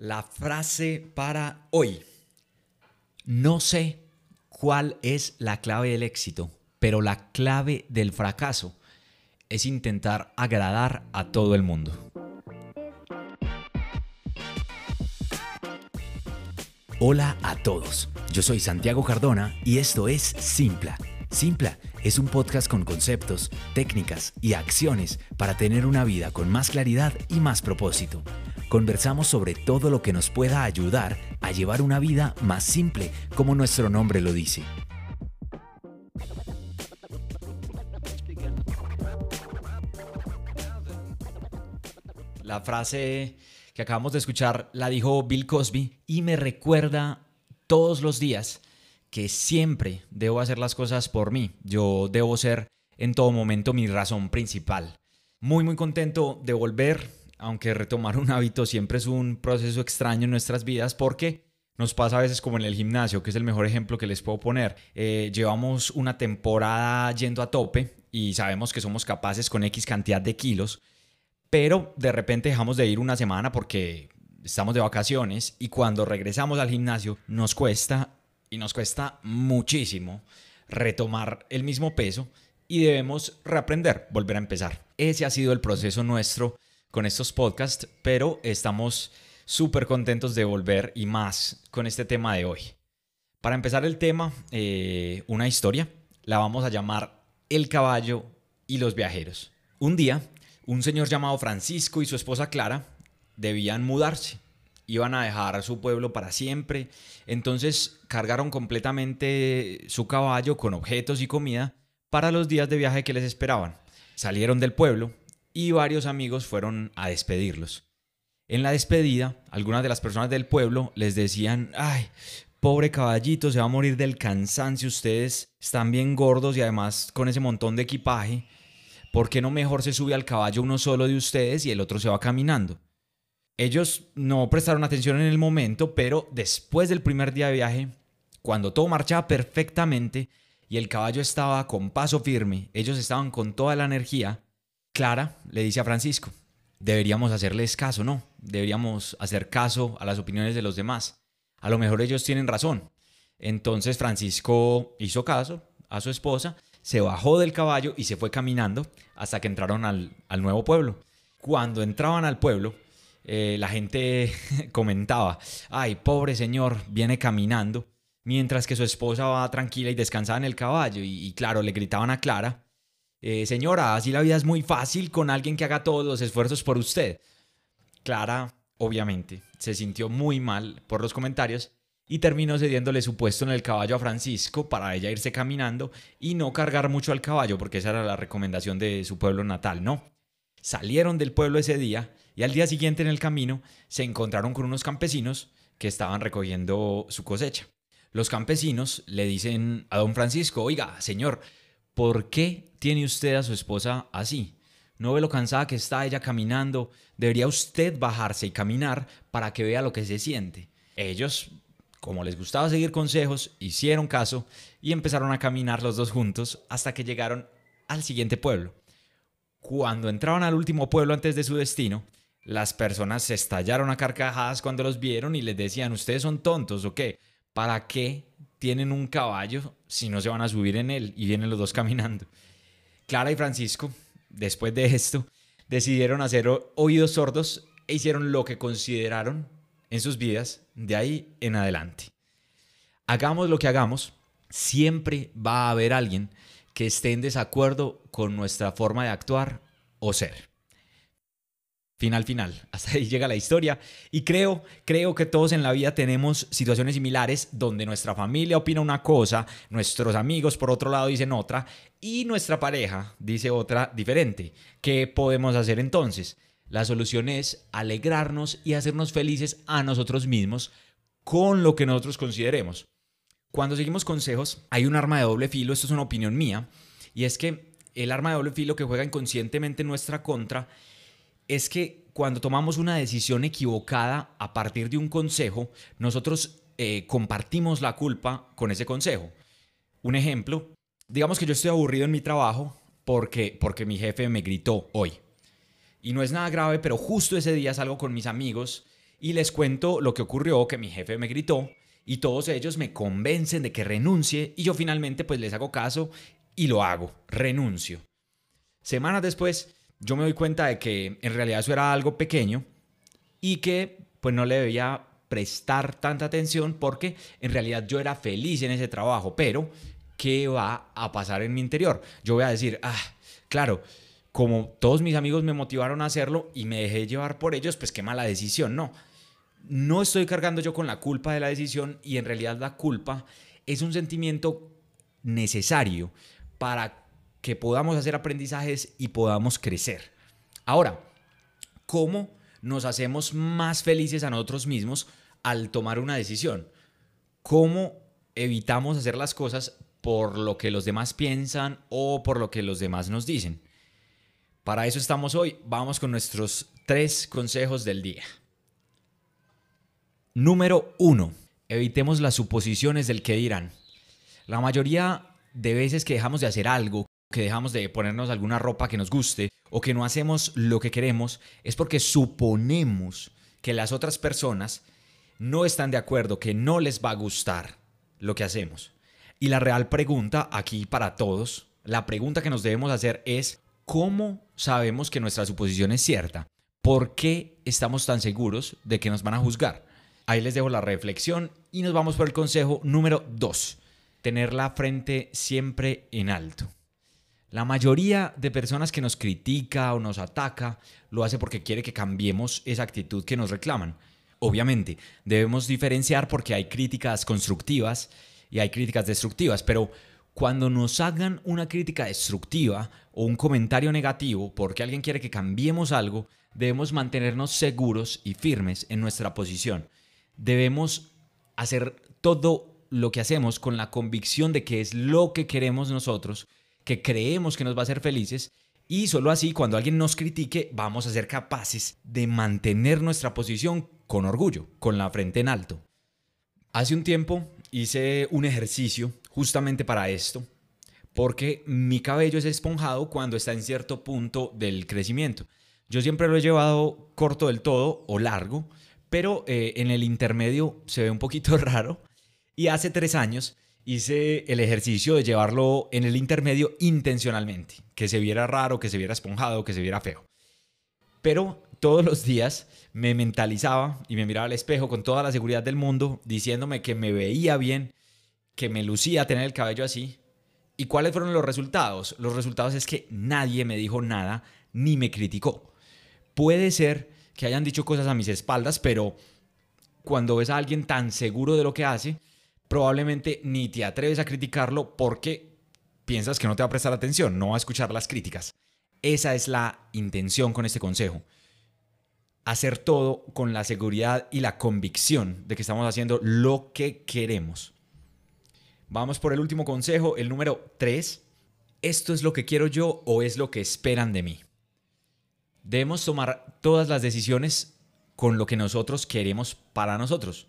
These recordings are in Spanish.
La frase para hoy. No sé cuál es la clave del éxito, pero la clave del fracaso es intentar agradar a todo el mundo. Hola a todos, yo soy Santiago Cardona y esto es Simpla. Simpla es un podcast con conceptos, técnicas y acciones para tener una vida con más claridad y más propósito. Conversamos sobre todo lo que nos pueda ayudar a llevar una vida más simple, como nuestro nombre lo dice. La frase que acabamos de escuchar la dijo Bill Cosby y me recuerda todos los días que siempre debo hacer las cosas por mí. Yo debo ser en todo momento mi razón principal. Muy, muy contento de volver, aunque retomar un hábito siempre es un proceso extraño en nuestras vidas porque nos pasa a veces como en el gimnasio, que es el mejor ejemplo que les puedo poner. Eh, llevamos una temporada yendo a tope y sabemos que somos capaces con X cantidad de kilos, pero de repente dejamos de ir una semana porque estamos de vacaciones y cuando regresamos al gimnasio nos cuesta y nos cuesta muchísimo retomar el mismo peso y debemos reaprender, volver a empezar. Ese ha sido el proceso nuestro con estos podcasts, pero estamos súper contentos de volver y más con este tema de hoy. Para empezar el tema, eh, una historia, la vamos a llamar El caballo y los viajeros. Un día, un señor llamado Francisco y su esposa Clara debían mudarse iban a dejar su pueblo para siempre. Entonces cargaron completamente su caballo con objetos y comida para los días de viaje que les esperaban. Salieron del pueblo y varios amigos fueron a despedirlos. En la despedida, algunas de las personas del pueblo les decían, ay, pobre caballito, se va a morir del cansancio, ustedes están bien gordos y además con ese montón de equipaje, ¿por qué no mejor se sube al caballo uno solo de ustedes y el otro se va caminando? Ellos no prestaron atención en el momento, pero después del primer día de viaje, cuando todo marchaba perfectamente y el caballo estaba con paso firme, ellos estaban con toda la energía, Clara le dice a Francisco, deberíamos hacerles caso, ¿no? Deberíamos hacer caso a las opiniones de los demás. A lo mejor ellos tienen razón. Entonces Francisco hizo caso a su esposa, se bajó del caballo y se fue caminando hasta que entraron al, nuevo pueblo. Cuando entraban al pueblo, eh, la gente comentaba, ay, pobre señor, viene caminando, mientras que su esposa va tranquila y descansada en el caballo. Y, claro, le gritaban a Clara, eh, señora, así la vida es muy fácil con alguien que haga todos los esfuerzos por usted. Clara, obviamente, se sintió muy mal por los comentarios y terminó cediéndole su puesto en el caballo a Francisco para ella irse caminando y no cargar mucho al caballo, porque esa era la recomendación de su pueblo natal, ¿no? Salieron del pueblo ese día y al día siguiente en el camino se encontraron con unos campesinos que estaban recogiendo su cosecha. Los campesinos le dicen a don Francisco, oiga, señor, ¿por qué tiene usted a su esposa así? ¿No ve lo cansada que está ella caminando? Debería usted bajarse y caminar para que vea lo que se siente. Ellos, como les gustaba seguir consejos, hicieron caso y empezaron a caminar los dos juntos hasta que llegaron al siguiente pueblo. Cuando entraban al último pueblo antes de su destino, las personas se estallaron a carcajadas cuando los vieron y les decían, ¿ustedes son tontos o qué? ¿Para qué tienen un caballo si no se van a subir en él y vienen los dos caminando? Clara y Francisco, después de esto, decidieron hacer oídos sordos e hicieron lo que consideraron en sus vidas de ahí en adelante. Hagamos lo que hagamos, siempre va a haber alguien que esté en desacuerdo con nuestra forma de actuar o ser. Final, final. Hasta ahí llega la historia. Y creo, creo que todos en la vida tenemos situaciones similares donde nuestra familia opina una cosa, nuestros amigos por otro lado dicen otra y nuestra pareja dice otra diferente. ¿Qué podemos hacer entonces? La solución es alegrarnos y hacernos felices a nosotros mismos con lo que nosotros consideremos. Cuando seguimos consejos, hay un arma de doble filo, esto es una opinión mía, y es que el arma de doble filo que juega inconscientemente en nuestra contra es que cuando tomamos una decisión equivocada a partir de un consejo, nosotros eh, compartimos la culpa con ese consejo. Un ejemplo, digamos que yo estoy aburrido en mi trabajo porque, porque mi jefe me gritó hoy. Y no es nada grave, pero justo ese día salgo con mis amigos y les cuento lo que ocurrió, que mi jefe me gritó y todos ellos me convencen de que renuncie y yo finalmente pues les hago caso y lo hago, renuncio. Semanas después yo me doy cuenta de que en realidad eso era algo pequeño y que pues no le debía prestar tanta atención porque en realidad yo era feliz en ese trabajo, pero ¿qué va a pasar en mi interior? Yo voy a decir, ah, claro, como todos mis amigos me motivaron a hacerlo y me dejé llevar por ellos, pues qué mala decisión, no. No estoy cargando yo con la culpa de la decisión y en realidad la culpa es un sentimiento necesario para que podamos hacer aprendizajes y podamos crecer. Ahora, ¿cómo nos hacemos más felices a nosotros mismos al tomar una decisión? ¿Cómo evitamos hacer las cosas por lo que los demás piensan o por lo que los demás nos dicen? Para eso estamos hoy. Vamos con nuestros tres consejos del día. Número uno. Evitemos las suposiciones del que dirán. La mayoría de veces que dejamos de hacer algo, que dejamos de ponernos alguna ropa que nos guste o que no hacemos lo que queremos, es porque suponemos que las otras personas no están de acuerdo, que no les va a gustar lo que hacemos. Y la real pregunta aquí para todos, la pregunta que nos debemos hacer es, ¿cómo sabemos que nuestra suposición es cierta? ¿Por qué estamos tan seguros de que nos van a juzgar? Ahí les dejo la reflexión y nos vamos por el consejo número 2. Tener la frente siempre en alto. La mayoría de personas que nos critica o nos ataca lo hace porque quiere que cambiemos esa actitud que nos reclaman. Obviamente, debemos diferenciar porque hay críticas constructivas y hay críticas destructivas, pero cuando nos hagan una crítica destructiva o un comentario negativo porque alguien quiere que cambiemos algo, debemos mantenernos seguros y firmes en nuestra posición. Debemos hacer todo lo que hacemos con la convicción de que es lo que queremos nosotros que creemos que nos va a hacer felices y solo así cuando alguien nos critique vamos a ser capaces de mantener nuestra posición con orgullo, con la frente en alto. Hace un tiempo hice un ejercicio justamente para esto, porque mi cabello es esponjado cuando está en cierto punto del crecimiento. Yo siempre lo he llevado corto del todo o largo, pero eh, en el intermedio se ve un poquito raro. Y hace tres años hice el ejercicio de llevarlo en el intermedio intencionalmente, que se viera raro, que se viera esponjado, que se viera feo. Pero todos los días me mentalizaba y me miraba al espejo con toda la seguridad del mundo, diciéndome que me veía bien, que me lucía tener el cabello así. ¿Y cuáles fueron los resultados? Los resultados es que nadie me dijo nada ni me criticó. Puede ser que hayan dicho cosas a mis espaldas, pero cuando ves a alguien tan seguro de lo que hace, probablemente ni te atreves a criticarlo porque piensas que no te va a prestar atención, no va a escuchar las críticas. Esa es la intención con este consejo. Hacer todo con la seguridad y la convicción de que estamos haciendo lo que queremos. Vamos por el último consejo, el número 3. ¿Esto es lo que quiero yo o es lo que esperan de mí? Debemos tomar todas las decisiones con lo que nosotros queremos para nosotros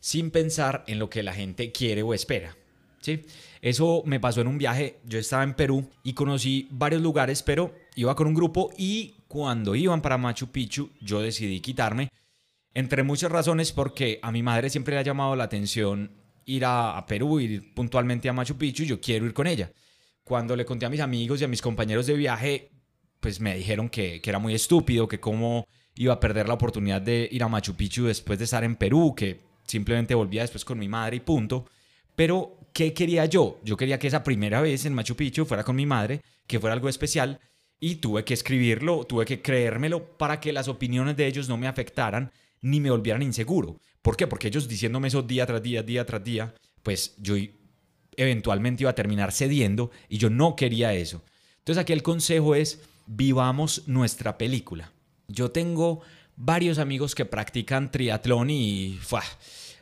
sin pensar en lo que la gente quiere o espera. ¿sí? Eso me pasó en un viaje, yo estaba en Perú y conocí varios lugares, pero iba con un grupo y cuando iban para Machu Picchu yo decidí quitarme, entre muchas razones porque a mi madre siempre le ha llamado la atención ir a, Perú, ir puntualmente a Machu Picchu, yo quiero ir con ella. Cuando le conté a mis amigos y a mis compañeros de viaje, pues me dijeron que, que era muy estúpido, que cómo iba a perder la oportunidad de ir a Machu Picchu después de estar en Perú, que simplemente volvía después con mi madre y punto. Pero, ¿qué quería yo? Yo quería que esa primera vez en Machu Picchu fuera con mi madre, que fuera algo especial, y tuve que escribirlo, tuve que creérmelo para que las opiniones de ellos no me afectaran ni me volvieran inseguro. ¿Por qué? Porque ellos diciéndome eso día tras día, día tras día, pues yo eventualmente iba a terminar cediendo y yo no quería eso. Entonces aquí el consejo es, vivamos nuestra película. Yo tengo varios amigos que practican triatlón y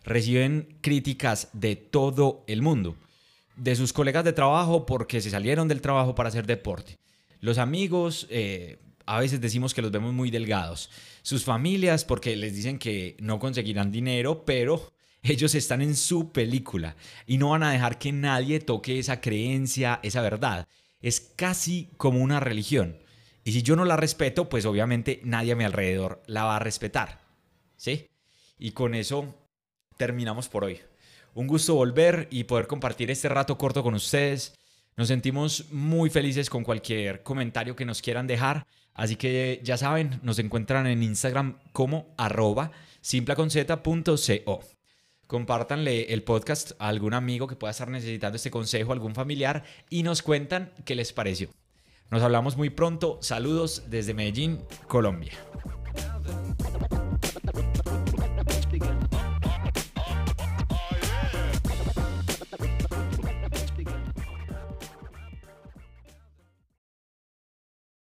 reciben críticas de todo el mundo. De sus colegas de trabajo porque se salieron del trabajo para hacer deporte. Los amigos, eh, a veces decimos que los vemos muy delgados. Sus familias porque les dicen que no conseguirán dinero, pero ellos están en su película y no van a dejar que nadie toque esa creencia, esa verdad. Es casi como una religión. Y si yo no la respeto, pues obviamente nadie a mi alrededor la va a respetar. ¿Sí? Y con eso terminamos por hoy. Un gusto volver y poder compartir este rato corto con ustedes. Nos sentimos muy felices con cualquier comentario que nos quieran dejar. Así que ya saben, nos encuentran en Instagram como arroba simplaconzeta.co. Compártanle el podcast a algún amigo que pueda estar necesitando este consejo, algún familiar, y nos cuentan qué les pareció. Nos hablamos muy pronto. Saludos desde Medellín, Colombia.